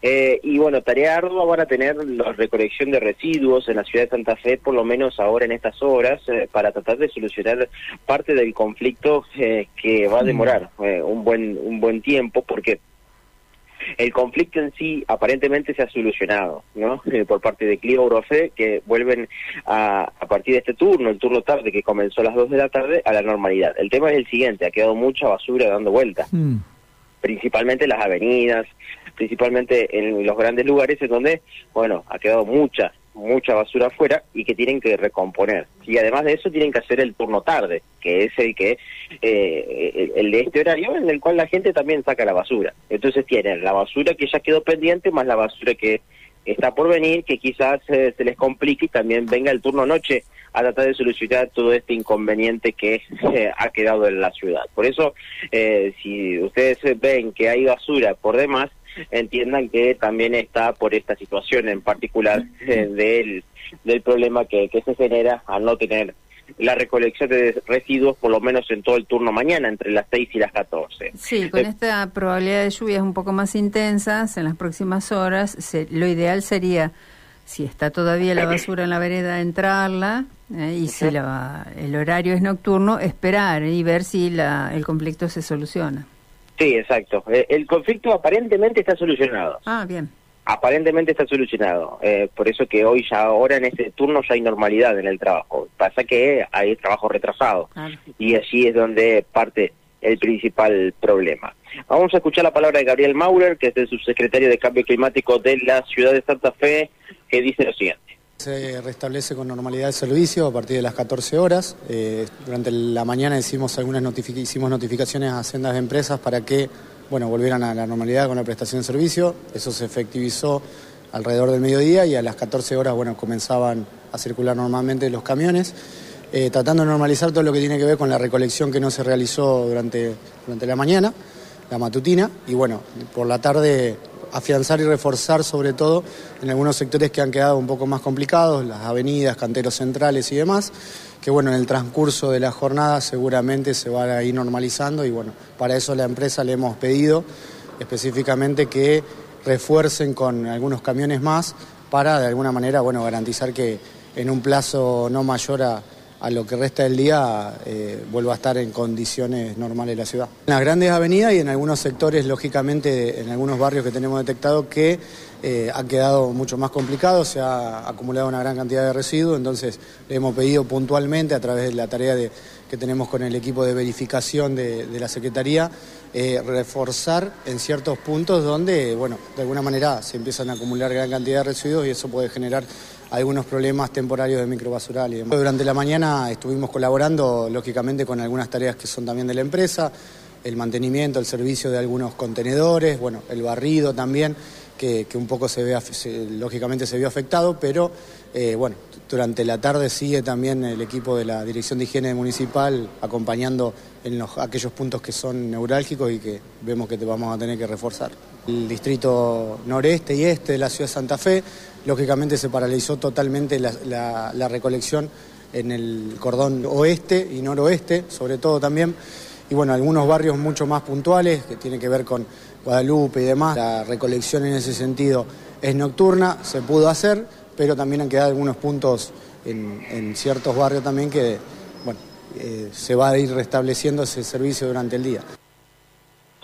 Eh, y bueno, tarea ardua van a tener la recolección de residuos en la ciudad de Santa Fe, por lo menos ahora en estas horas, eh, para tratar de solucionar parte del conflicto eh, que va a demorar un buen un buen tiempo, porque el conflicto en sí aparentemente se ha solucionado, ¿no? por parte de Clio Eurofe, que vuelven a, a partir de este turno, el turno tarde que comenzó a las 2 de la tarde, a la normalidad. El tema es el siguiente, ha quedado mucha basura dando vueltas. Mm principalmente las avenidas, principalmente en los grandes lugares en donde, bueno, ha quedado mucha, mucha basura afuera y que tienen que recomponer. Y además de eso tienen que hacer el turno tarde, que es el que eh, el de este horario en el cual la gente también saca la basura. Entonces tienen la basura que ya quedó pendiente más la basura que está por venir, que quizás eh, se les complique y también venga el turno noche a tratar de solucionar todo este inconveniente que eh, ha quedado en la ciudad. Por eso, eh, si ustedes ven que hay basura por demás, entiendan que también está por esta situación en particular del, del problema que, que se genera al no tener la recolección de residuos por lo menos en todo el turno mañana, entre las 6 y las 14. Sí, con esta probabilidad de lluvias un poco más intensas en las próximas horas, lo ideal sería, si está todavía la basura en la vereda, entrarla eh, y si el horario es nocturno, esperar y ver si la, el conflicto se soluciona. Sí, exacto. Eh, el conflicto aparentemente está solucionado. Ah, bien aparentemente está solucionado. Eh, por eso que hoy ya ahora en ese turno ya hay normalidad en el trabajo. Pasa que hay trabajo retrasado y allí es donde parte el principal problema. Vamos a escuchar la palabra de Gabriel Maurer, que es el subsecretario de Cambio Climático de la ciudad de Santa Fe, que dice lo siguiente. Se restablece con normalidad el servicio a partir de las 14 horas. Eh, durante la mañana hicimos algunas hicimos notificaciones a sendas de empresas para que bueno, volvieran a la normalidad con la prestación de servicio. Eso se efectivizó alrededor del mediodía y a las 14 horas bueno, comenzaban a circular normalmente los camiones, eh, tratando de normalizar todo lo que tiene que ver con la recolección que no se realizó durante, durante la mañana, la matutina, y bueno, por la tarde afianzar y reforzar sobre todo en algunos sectores que han quedado un poco más complicados, las avenidas, canteros centrales y demás, que bueno, en el transcurso de la jornada seguramente se va a ir normalizando y bueno, para eso la empresa le hemos pedido específicamente que refuercen con algunos camiones más para de alguna manera, bueno, garantizar que en un plazo no mayor a a lo que resta del día eh, vuelva a estar en condiciones normales la ciudad. En las grandes avenidas y en algunos sectores, lógicamente, en algunos barrios que tenemos detectado que eh, ha quedado mucho más complicado, se ha acumulado una gran cantidad de residuos, entonces le hemos pedido puntualmente a través de la tarea que tenemos con el equipo de verificación de, la Secretaría, eh, reforzar en ciertos puntos donde, bueno, de alguna manera se empiezan a acumular gran cantidad de residuos y eso puede generar algunos problemas temporarios de microbasural y. Durante la mañana estuvimos colaborando, lógicamente, con algunas tareas que son también de la empresa, el mantenimiento, el servicio de algunos contenedores, bueno, el barrido también, que, un poco se ve, lógicamente se vio afectado, pero eh, bueno, durante la tarde sigue también el equipo de la Dirección de Higiene Municipal acompañando en los, aquellos puntos que son neurálgicos y que vemos que te vamos a tener que reforzar. El distrito noreste y este de la ciudad de Santa Fe, lógicamente se paralizó totalmente la, recolección en el cordón oeste y noroeste, sobre todo también, y bueno, algunos barrios mucho más puntuales que tienen que ver con Guadalupe y demás. La recolección en ese sentido es nocturna, se pudo hacer, pero también han quedado algunos puntos en, ciertos barrios también que, bueno, eh, se va a ir restableciendo ese servicio durante el día.